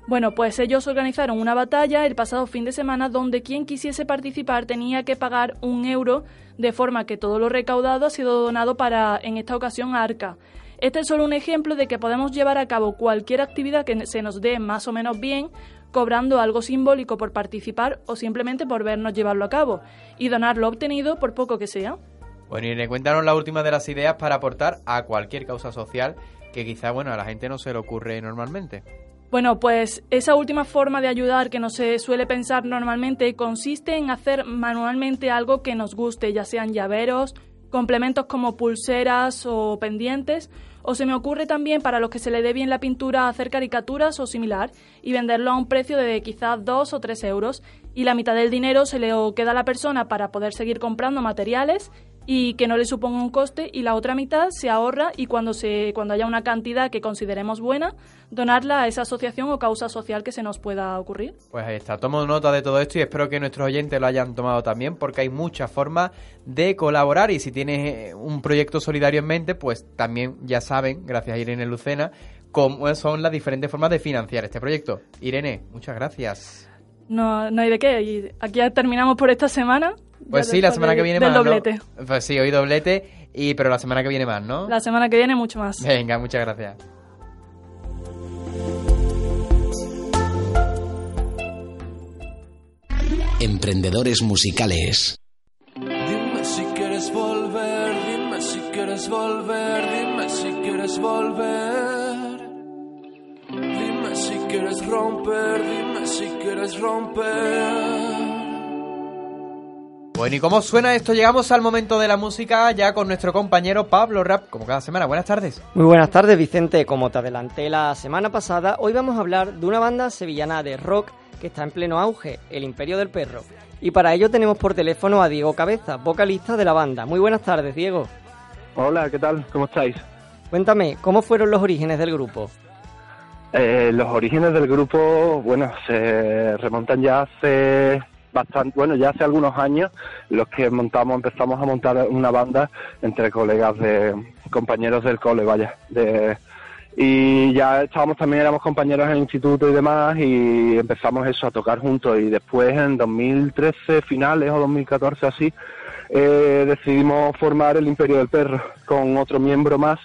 C: Bueno, pues ellos organizaron una batalla el pasado fin de semana donde quien quisiese participar tenía que pagar un euro, de forma que todo lo recaudado ha sido donado para, en esta ocasión, a Arca. Este es solo un ejemplo de que podemos llevar a cabo cualquier actividad que se nos dé más o menos bien, cobrando algo simbólico por participar o simplemente por vernos llevarlo a cabo, y donar lo obtenido por poco que sea.
A: Bueno, Irene, cuéntanos la última de las ideas para aportar a cualquier causa social que quizá, bueno, a la gente no se le ocurre normalmente.
C: Bueno, pues esa última forma de ayudar que no se suele pensar normalmente consiste en hacer manualmente algo que nos guste, ya sean llaveros, complementos como pulseras o pendientes, o se me ocurre también para los que se le dé bien la pintura hacer caricaturas o similar y venderlo a un precio de quizás 2 o 3 euros y la mitad del dinero se le queda a la persona para poder seguir comprando materiales y que no le suponga un coste y la otra mitad se ahorra y cuando se cuando haya una cantidad que consideremos buena donarla a esa asociación o causa social que se nos pueda ocurrir.
A: Pues ahí está, tomo nota de todo esto y espero que nuestros oyentes lo hayan tomado también porque hay muchas formas de colaborar y si tienes eh, un proyecto solidario en mente, pues también ya saben, gracias a Irene Lucena, cómo son las diferentes formas de financiar este proyecto. Irene, muchas gracias.
C: No, no hay de qué. Y aquí ya terminamos por esta semana.
A: Pues
C: Ya
A: sí, la semana
C: de-
A: que viene
C: del
A: más. ¿no?
C: doblete.
A: Pues sí, hoy doblete, y, pero la semana que viene más, ¿no?
C: La semana que viene mucho más.
A: Venga, muchas gracias.
E: Emprendedores musicales.
B: Dime si quieres volver, dime si quieres volver, dime si quieres volver. Dime si quieres romper, dime si quieres romper.
A: Bueno, ¿y cómo suena esto? Llegamos al momento de la música ya con nuestro compañero Pablo Rap, como cada semana. Buenas tardes.
L: Muy buenas tardes, Vicente. Como te adelanté la semana pasada, hoy vamos a hablar de una banda sevillana de rock que está en pleno auge, El Imperio del Perro. Y para ello tenemos por teléfono a Diego Cabeza, vocalista de la banda. Muy buenas tardes, Diego.
M: Hola, ¿qué tal? ¿Cómo estáis?
L: Cuéntame, ¿cómo fueron los orígenes del grupo?
M: Eh, los orígenes del grupo, bueno, se remontan ya hace bastante, bueno, ya hace algunos años, los que montamos, empezamos a montar una banda entre colegas de compañeros del cole, vaya, de y ya estábamos también éramos compañeros en el instituto y demás y empezamos eso a tocar juntos y después en 2013 finales o 2014 así eh, decidimos formar el Imperio del Perro con otro miembro más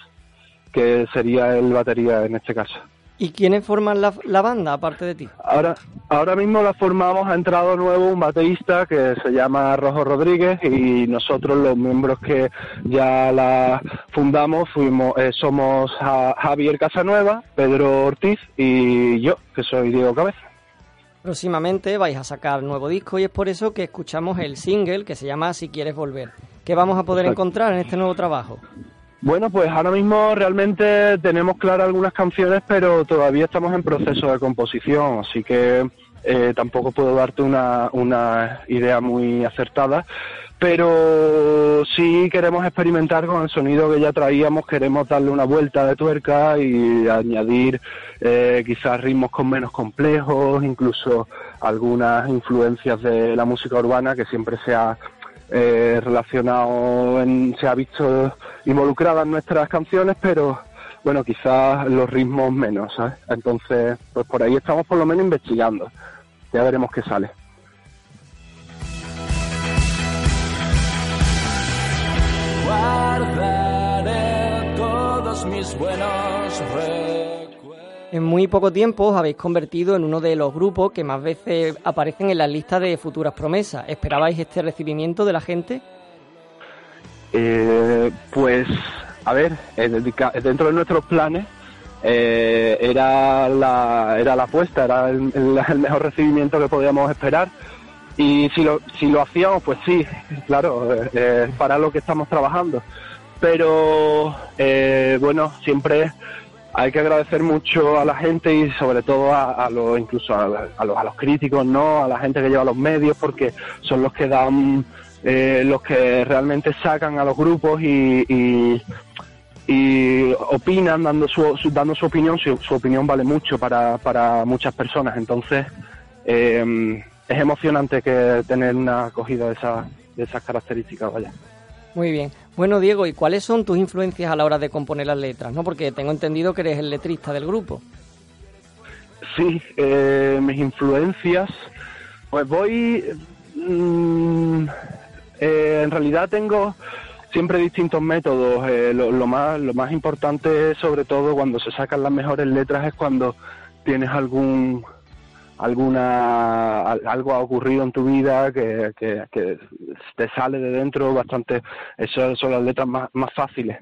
M: que sería el batería en este caso.
L: ¿Y quiénes forman la, la, banda aparte de ti?
M: Ahora, ahora mismo la formamos, ha entrado nuevo un baterista que se llama Rojo Rodríguez y nosotros los miembros que ya la fundamos fuimos, eh, somos Javier Casanueva, Pedro Ortiz y yo, que soy Diego Cabeza.
L: Próximamente vais a sacar nuevo disco y es por eso que escuchamos el single que se llama Si quieres volver. ¿Qué vamos a poder encontrar en este nuevo trabajo?
M: Bueno, pues ahora mismo realmente tenemos claras algunas canciones, pero todavía estamos en proceso de composición, así que eh, tampoco puedo darte una, una idea muy acertada. Pero sí queremos experimentar con el sonido que ya traíamos, queremos darle una vuelta de tuerca y añadir eh, quizás ritmos con menos complejos, incluso algunas influencias de la música urbana que siempre se ha eh, relacionado, en, se ha visto involucrada en nuestras canciones, pero bueno, quizás los ritmos menos, ¿sabes? Entonces, pues por ahí estamos por lo menos investigando. Ya veremos qué sale.
N: Guardaré todos mis buenos
L: en muy poco tiempo os habéis convertido en uno de los grupos que más veces aparecen en las listas de futuras promesas. ¿Esperabais este recibimiento de la gente?
M: Eh, pues, a ver, dentro de nuestros planes eh, era, la, era la apuesta, era el, mejor recibimiento que podíamos esperar. Y si lo, si lo hacíamos, pues sí, claro, eh, para lo que estamos trabajando. Pero, eh, bueno, siempre hay que agradecer mucho a la gente y sobre todo a, los incluso a, a, los, a los críticos no a la gente que lleva los medios porque son los que dan eh, los que realmente sacan a los grupos y, y, opinan dando su, dando su opinión. Su, su opinión vale mucho para, para muchas personas. Entonces eh, es emocionante que tener una acogida de, esa, de esas características vaya.
L: Muy bien. Bueno, Diego, ¿y cuáles son tus influencias a la hora de componer las letras? ¿no? Porque tengo entendido que eres el letrista del grupo.
M: Sí, eh, mis influencias, pues voy... Mmm, eh, en realidad tengo siempre distintos métodos. Eh, lo, más, lo más importante, sobre todo cuando se sacan las mejores letras, es cuando tienes algún alguna algo ha ocurrido en tu vida que, te sale de dentro bastante esas son las letras más, más fáciles.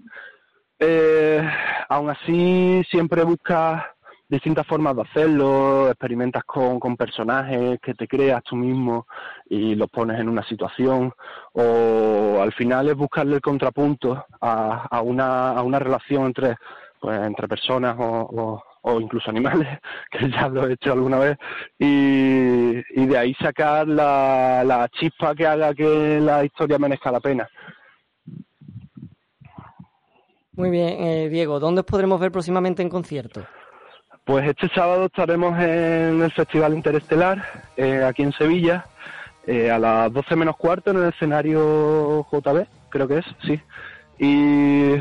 M: Eh, aún así siempre buscas distintas formas de hacerlo experimentas con, con personajes que te creas tú mismo y los pones en una situación o al final es buscarle el contrapunto a, a una a una relación entre pues entre personas o o incluso animales, que ya lo he hecho alguna vez, y, y de ahí sacar la, la, chispa que haga que la historia merezca la pena.
L: Muy bien, eh, Diego, ¿dónde os podremos ver próximamente en concierto?
M: Pues este sábado estaremos en el Festival Interestelar, eh, aquí en Sevilla, eh, a las 12 menos cuarto en el escenario JB, creo que es, sí. Y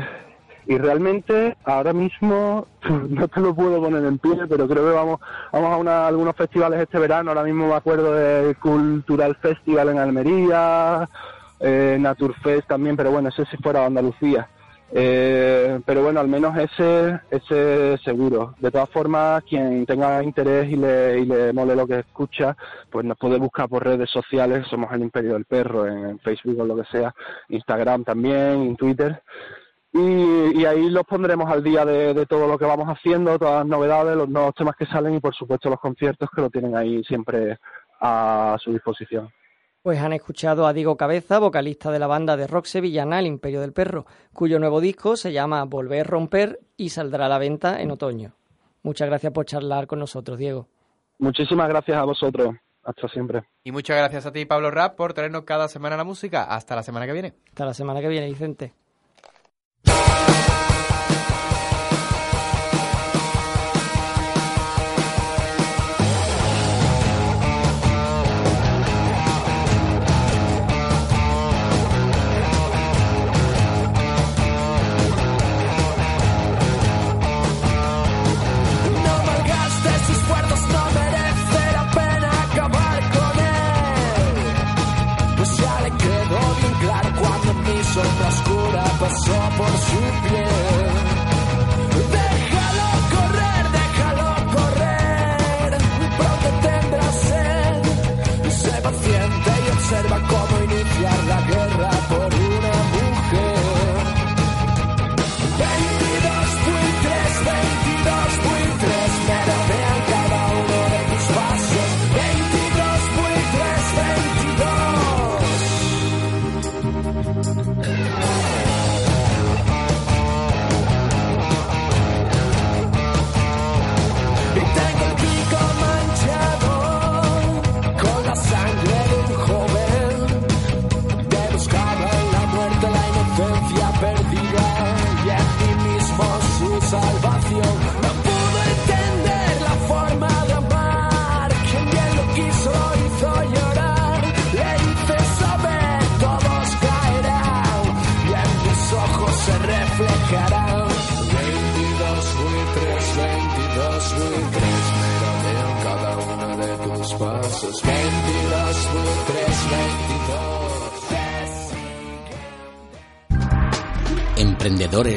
M: y realmente ahora mismo no te lo puedo poner en pie, pero creo que vamos vamos a una, algunos festivales este verano, ahora mismo me acuerdo del Cultural Festival en Almería, eh, Naturfest también, pero bueno, ese si fuera Andalucía. Eh, pero bueno, al menos ese, ese seguro. De todas formas, quien tenga interés y le, y le mole lo que escucha, pues nos puede buscar por redes sociales, somos el Imperio del Perro, en Facebook o lo que sea, Instagram también, en Twitter. Y, y, ahí los pondremos al día de, de, todo lo que vamos haciendo, todas las novedades, los nuevos temas que salen y por supuesto los conciertos que lo tienen ahí siempre a su disposición.
N: Pues han escuchado a Diego Cabeza, vocalista de la banda de rock sevillana El Imperio del Perro, cuyo nuevo disco se llama Volver Romper y saldrá a la venta en otoño. Muchas gracias por charlar con nosotros, Diego.
M: Muchísimas gracias a vosotros. Hasta siempre.
A: Y muchas gracias a ti, Pablo Rap, por traernos cada semana la música. Hasta la semana que viene.
N: Hasta la semana que viene, Vicente.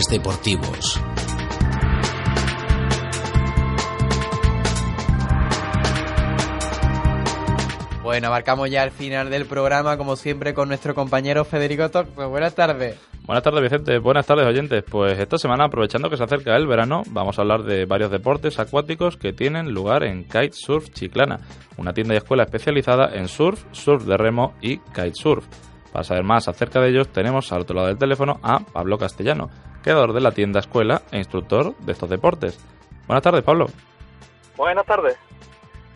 E: Deportivos.
A: Bueno, abarcamos ya el final del programa, como siempre, con nuestro compañero Federico Toc. Pues buenas tardes.
O: Buenas tardes, Vicente. Buenas tardes, oyentes. Pues esta semana, aprovechando que se acerca el verano, vamos a hablar de varios deportes acuáticos que tienen lugar en Kitesurf Chiclana, una tienda y escuela especializada en surf, surf de remo y kitesurf. Para saber más acerca de ellos, tenemos al otro lado del teléfono a Pablo Castellano, creador de la tienda escuela e instructor de estos deportes. Buenas tardes, Pablo.
P: Buenas tardes.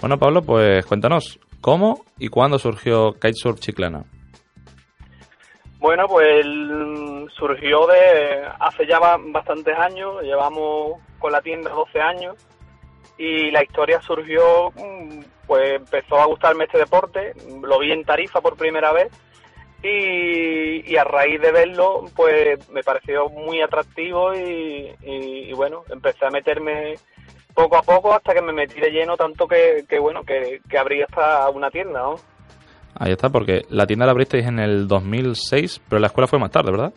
O: Bueno, Pablo, pues cuéntanos, ¿cómo y cuándo surgió Kitesurf Chiclana?
P: Bueno, pues surgió de hace ya ba- bastantes años, llevamos con la tienda 12 años y la historia surgió, mm, pues empezó a gustarme este deporte, lo vi en Tarifa por primera vez y, y a raíz de verlo, pues me pareció muy atractivo y, y- y bueno, empecé a meterme poco a poco hasta que me metí de lleno tanto que, que bueno, que, que abrí hasta una tienda, ¿no?
O: Ahí está, porque la tienda la abristeis en el 2006, pero la escuela fue más tarde, ¿verdad?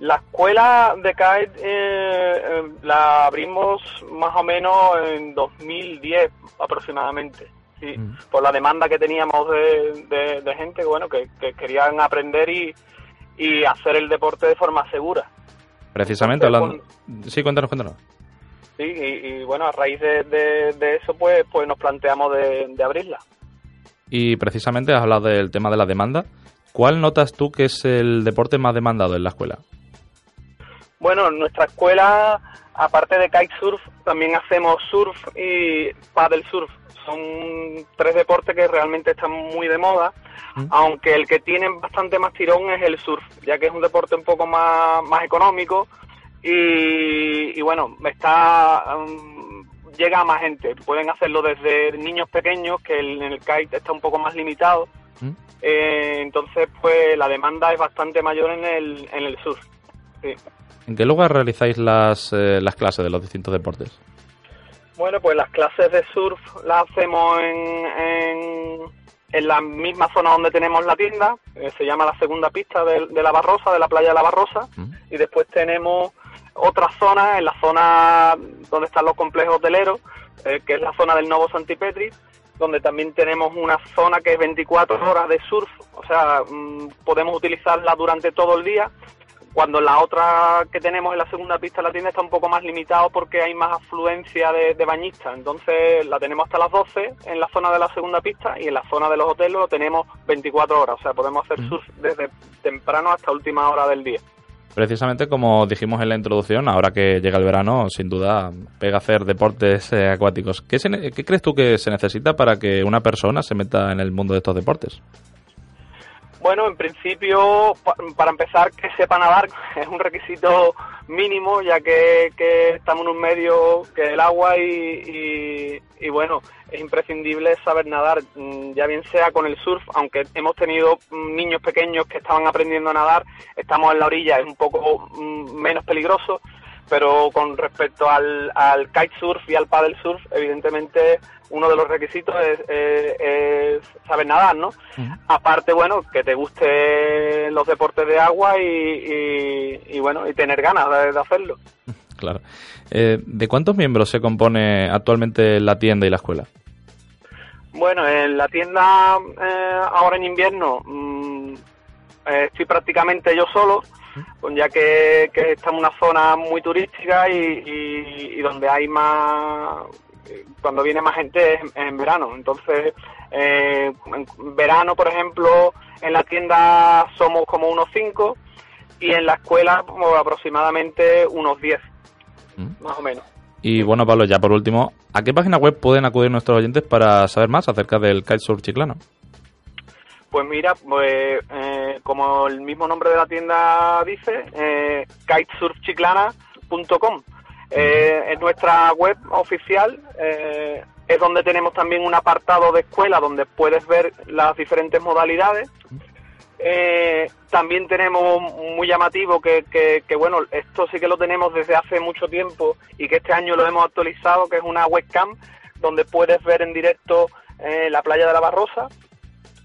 P: La escuela de kite eh, eh, la abrimos más o menos en 2010 aproximadamente. Sí, por la demanda que teníamos de, de- de gente bueno que, que querían aprender y, y hacer el deporte de forma segura.
O: Precisamente hablando... Sí, cuéntanos, cuéntanos.
P: Sí, y, y, bueno, a raíz de, de- de eso pues pues nos planteamos de, de abrirla.
O: Y precisamente has hablado del tema de la demanda. ¿Cuál notas tú que es el deporte más demandado en la escuela?
P: Bueno, en nuestra escuela, aparte de kitesurf, también hacemos surf y paddle surf. Son tres deportes que realmente están muy de moda, aunque el que tiene bastante más tirón es el surf, ya que es un deporte un poco más, más económico y, y bueno, está um, llega a más gente. Pueden hacerlo desde niños pequeños, que el- en el kite está un poco más limitado. Eh, entonces, pues la demanda es bastante mayor en el, en el surf. Sí.
O: ¿En qué lugar realizáis las, eh, las clases de los distintos deportes?
P: Bueno, pues las clases de surf las hacemos en, en, en la misma zona donde tenemos la tienda, eh, se llama la segunda pista de, de la Barrosa, de la playa de la Barrosa, y después tenemos otra zona, en la zona donde están los complejos hoteleros, eh, que es la zona del Novo Santipetri, donde también tenemos una zona que es 24 horas de surf, o sea, mm, podemos utilizarla durante todo el día, cuando la otra que tenemos en la segunda pista de la tienda está un poco más limitado porque hay más afluencia de, de bañistas. Entonces la tenemos hasta las 12 en la zona de la segunda pista y en la zona de los hoteles lo tenemos 24 horas. O sea, podemos hacer surf desde temprano hasta última hora del día.
O: Precisamente como dijimos en la introducción, ahora que llega el verano, sin duda pega hacer deportes eh, acuáticos. ¿Qué, se ¿Qué crees tú que se necesita para que una persona se meta en el mundo de estos deportes?
P: Bueno, en principio, pa- para empezar, que sepa nadar es un requisito mínimo, ya que, estamos en un medio que el agua y, y- y, bueno, es imprescindible saber nadar, mm, ya bien sea con el surf, aunque hemos tenido mm, niños pequeños que estaban aprendiendo a nadar, estamos en la orilla, es un poco mm, menos peligroso, pero con respecto al, al kitesurf y al paddle surf, evidentemente uno de los requisitos es, es- es saber nadar, ¿no? Aparte, bueno, que te guste los deportes de agua y, y- y, bueno, y tener ganas de, de hacerlo.
O: Claro. Eh, ¿De cuántos miembros se compone actualmente la tienda y la escuela?
P: Bueno, en la tienda eh, ahora en invierno mm, eh, estoy prácticamente yo solo, ya que, que está en una zona muy turística y, y- y donde hay más, cuando viene más gente es en, verano. Entonces, eh, en verano, por ejemplo, en la tienda somos como unos cinco y en la escuela como aproximadamente unos diez, más o menos.
O: Y bueno, Pablo, ya por último, ¿a qué página web pueden acudir nuestros oyentes para saber más acerca del kitesurf chiclano?
P: Pues mira, pues eh, como el mismo nombre de la tienda dice, eh, kitesurfchiclana.com. Eh, es nuestra web oficial, eh, es donde tenemos también un apartado de escuela donde puedes ver las diferentes modalidades. Eh, también tenemos muy llamativo que, que, que, bueno, esto sí que lo tenemos desde hace mucho tiempo y que este año lo hemos actualizado, que es una webcam donde puedes ver en directo eh, la playa de la Barrosa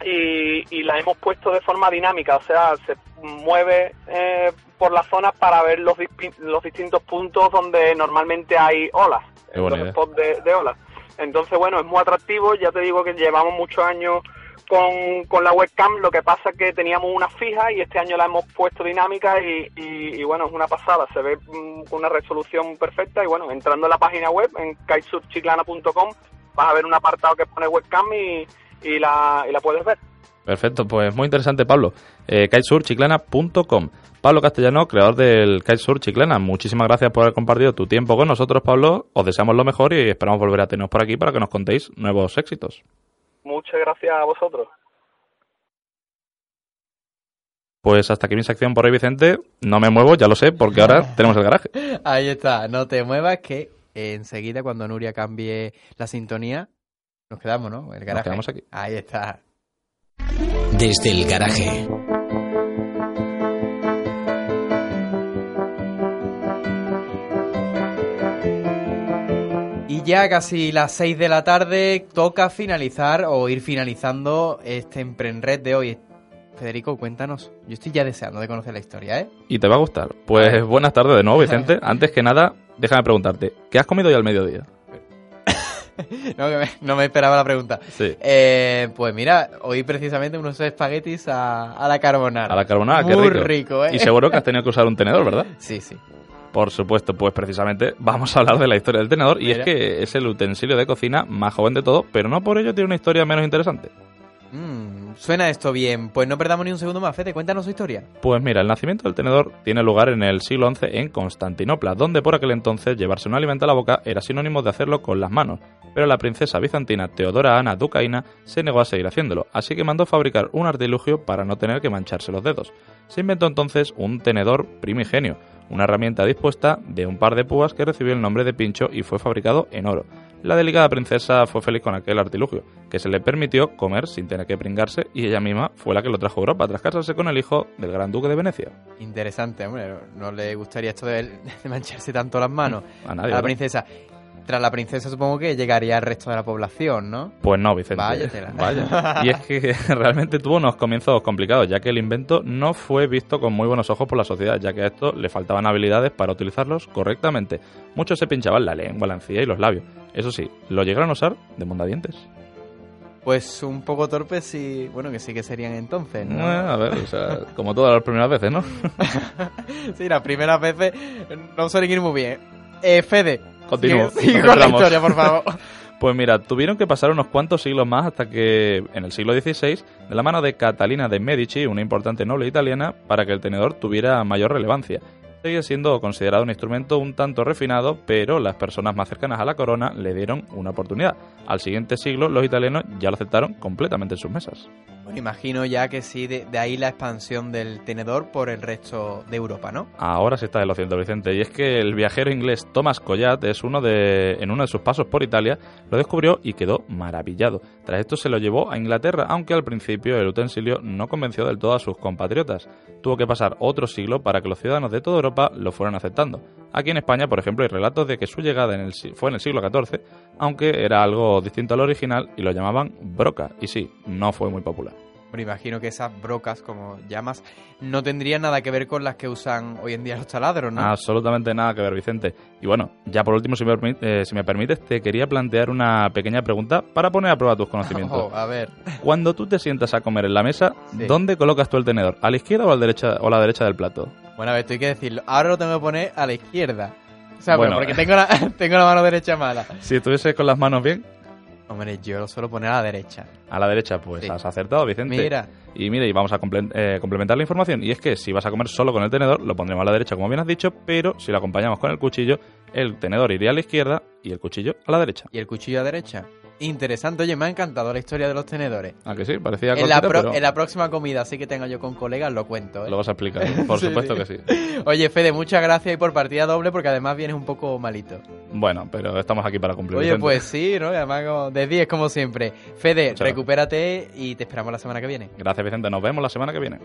P: y, y la hemos puesto de forma dinámica, o sea, se mueve eh, por la zona para ver los, los distintos puntos donde normalmente hay olas, los spots de, de olas. Entonces, bueno, es muy atractivo, ya te digo que llevamos muchos años con, con la webcam, lo que pasa es que teníamos una fija y este año la hemos puesto dinámica y, y- y, bueno, es una pasada, se ve mm, con una resolución perfecta y bueno, entrando en la página web, en kitesurfchiclana.com, vas a ver un apartado que pone webcam y, y, la, y la puedes ver.
O: Perfecto, pues muy interesante, Pablo. Eh. Pablo Castellano, creador del Kitesurf Chiclana. Muchísimas gracias por haber compartido tu tiempo con nosotros, Pablo. Os deseamos lo mejor y esperamos volver a teneros por aquí para que nos contéis nuevos éxitos.
P: Muchas gracias a vosotros.
O: Pues hasta aquí mi sección por hoy, Vicente. No me muevo, ya lo sé, porque ahora tenemos el garaje.
A: Ahí está, no te muevas que enseguida cuando Nuria cambie la sintonía nos quedamos, ¿no? El garaje.
O: quedamos aquí.
A: Ahí está.
E: Desde el garaje.
A: Y ya casi las 6 de la tarde toca finalizar o ir finalizando este Emprenred de hoy. Federico, cuéntanos. Yo estoy ya deseando de conocer la historia, ¿eh?
O: Y te va a gustar. Pues buenas tardes de nuevo, Vicente. Antes que nada, déjame preguntarte, ¿qué has comido hoy al mediodía?
A: No, que me, no me esperaba la pregunta.
O: Sí.
A: Eh, pues mira, hoy precisamente unos espaguetis a, a la carbonara.
O: A la carbonara, qué
A: Muy
O: rico.
A: rico, ¿eh?
O: Y seguro que has tenido que usar un tenedor, ¿verdad?
A: Sí, sí.
O: Por supuesto, pues precisamente vamos a hablar de la historia del tenedor y
A: Mira.
O: es que es el utensilio de cocina más joven de todo, pero no por ello tiene una historia menos interesante.
A: Suena esto bien. Pues no perdamos ni un segundo más, Fede. Cuéntanos su historia.
O: Pues mira, el nacimiento del tenedor tiene lugar en el siglo XI en Constantinopla, donde por aquel entonces llevarse un alimento a la boca era sinónimo de hacerlo con las manos, pero la princesa bizantina Teodora Ana Ducaina se negó a seguir haciéndolo, así que mandó fabricar un artilugio para no tener que mancharse los dedos. Se inventó entonces un tenedor primigenio, una herramienta dispuesta de un par de púas que recibió el nombre de pincho y fue fabricado en oro. La delicada princesa fue feliz con aquel artilugio, que se le permitió comer sin tener que pringarse y ella misma fue la que lo trajo a Europa tras casarse con el hijo del gran duque de Venecia.
A: Interesante, hombre. No le gustaría esto de, mancharse tanto las manos
O: A nadie,
A: la
O: ¿verdad?
A: Tras la princesa supongo que llegaría al resto de la población, ¿no?
O: Pues no, Vicente.
A: Váyatela.
O: Vaya. Y es que realmente tuvo unos comienzos complicados, ya que el invento no fue visto con muy buenos ojos por la sociedad, ya que a esto le faltaban habilidades para utilizarlos correctamente. Muchos se pinchaban la lengua, la encía y los labios. Eso sí, lo llegaron a usar de mondadientes.
A: Pues un poco torpes sí, bueno, que sí que serían entonces, ¿no?
O: Bueno, a ver, o sea, como todas las primeras veces, ¿no?
A: sí, las primeras veces no suelen ir muy bien. Eh, Fede.
O: Continúo.
A: Con la historia, por favor.
O: Pues mira, tuvieron que pasar unos cuantos siglos más hasta que, en el siglo XVI, de la mano de Catalina de Medici, una importante noble italiana, para que el tenedor tuviera mayor relevancia. Sigue siendo considerado un instrumento un tanto refinado, pero las personas más cercanas a la corona le dieron una oportunidad. Al siguiente siglo, los italianos ya lo aceptaron completamente en sus mesas.
A: Bueno, imagino ya que sí, de, de, ahí la expansión del tenedor por el resto de Europa, ¿no?
O: Ahora se está lo Vicente. Y es que el viajero inglés Thomas Collat es uno de, en uno de sus pasos por Italia, lo descubrió y quedó maravillado. Tras esto se lo llevó a Inglaterra, aunque al principio el utensilio no convenció del todo a sus compatriotas. Tuvo que pasar otro siglo para que los ciudadanos de toda Europa lo fueran aceptando. Aquí en España, por ejemplo, hay relatos de que su llegada en el, fue en el siglo XIV, aunque era algo distinto al original y lo llamaban broca. Y sí, no fue muy popular.
A: Me imagino que esas brocas, como llamas, no tendrían nada que ver con las que usan hoy en día los taladros, ¿no?
O: Absolutamente nada que ver, Vicente. Y bueno, ya por último, si me, eh, si me permites, te quería plantear una pequeña pregunta para poner a prueba tus conocimientos.
A: Oh, a ver.
O: Cuando tú te sientas a comer en la mesa, sí. ¿dónde colocas tú el tenedor? ¿A la izquierda o a la derecha, o a la derecha del plato?
A: Bueno, a ver, estoy que decirlo. Ahora lo tengo que poner a la izquierda. O sea, bueno, porque tengo la, tengo la mano derecha mala.
O: Si estuviese con las manos bien,
A: Hombre, yo lo suelo poner a la derecha.
O: A la derecha, pues
A: Sí.
O: has acertado, Vicente.
A: Mira.
O: Y mira, y vamos a comple- eh, complementar la información. Y es que si vas a comer solo con el tenedor, lo pondremos a la derecha, como bien has dicho, pero si lo acompañamos con el cuchillo, el tenedor iría a la izquierda y el cuchillo a la derecha.
A: ¿Y el cuchillo a la derecha? Interesante, oye, me ha encantado la historia de los tenedores.
O: ¿A que sí? Parecía
A: En la,
O: cortita,
A: pro-
O: pero
A: en la próxima comida, así que tenga yo con colegas, lo cuento. ¿eh?
O: lo vas a explicar. Por
A: Sí,
O: supuesto
A: sí.
O: que sí.
A: Oye, Fede, muchas gracias y por partida doble, porque además vienes un poco malito.
O: Bueno, pero estamos aquí para cumplir.
A: Oye, pues sí, ¿no? Además como de 10 como siempre. Fede,
O: Muchas
A: recupérate y te esperamos la semana que viene.
O: Gracias, Vicente. Nos vemos la semana que viene.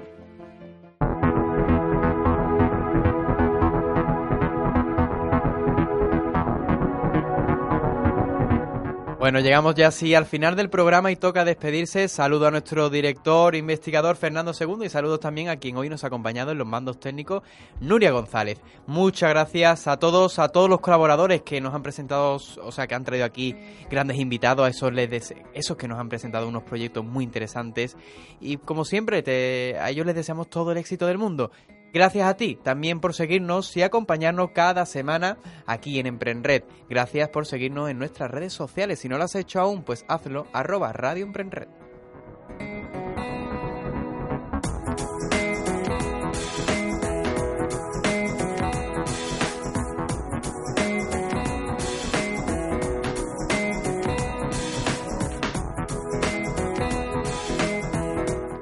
A: Bueno, llegamos ya así al final del programa y toca despedirse. Saludo a nuestro director, investigador Fernando II y saludos también a quien hoy nos ha acompañado en los mandos técnicos, Nuria González. Muchas gracias a todos, a todos los colaboradores que nos han presentado, o sea, que han traído aquí grandes invitados, a esos, les esos que nos han presentado unos proyectos muy interesantes. Y como siempre, te- a ellos les deseamos todo el éxito del mundo. Gracias a ti también por seguirnos y acompañarnos cada semana aquí en Emprenred. Gracias por seguirnos en nuestras redes sociales. Si no lo has hecho aún, pues hazlo, arroba Radio Emprenred.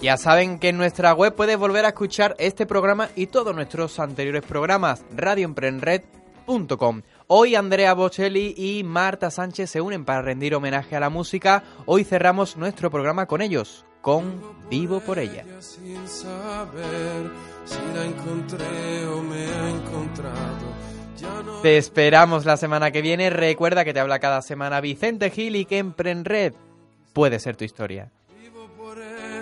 A: Ya saben que en nuestra web puedes volver a escuchar este programa y todos nuestros anteriores programas, radioemprenred.com. Hoy Andrea Bocelli y Marta Sánchez se unen para rendir homenaje a la música. Hoy cerramos nuestro programa con ellos, con Vivo por ella.
B: sin saber si la encontré o me ha encontrado. Ya no
A: Te esperamos la semana que viene. Recuerda que te habla cada semana Vicente Gil y que Emprenred puede ser tu historia.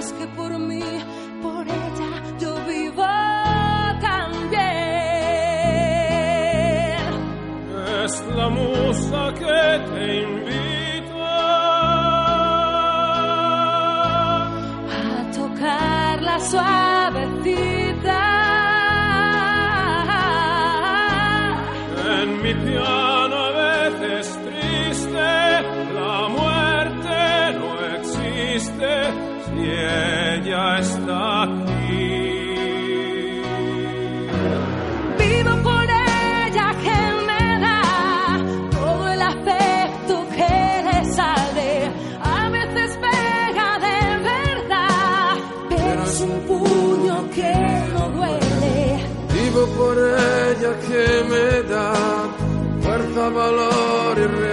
D: Más que por mí, por ella yo vivo también.
B: Es la musa que te invita
D: a tocar la suavecita. Me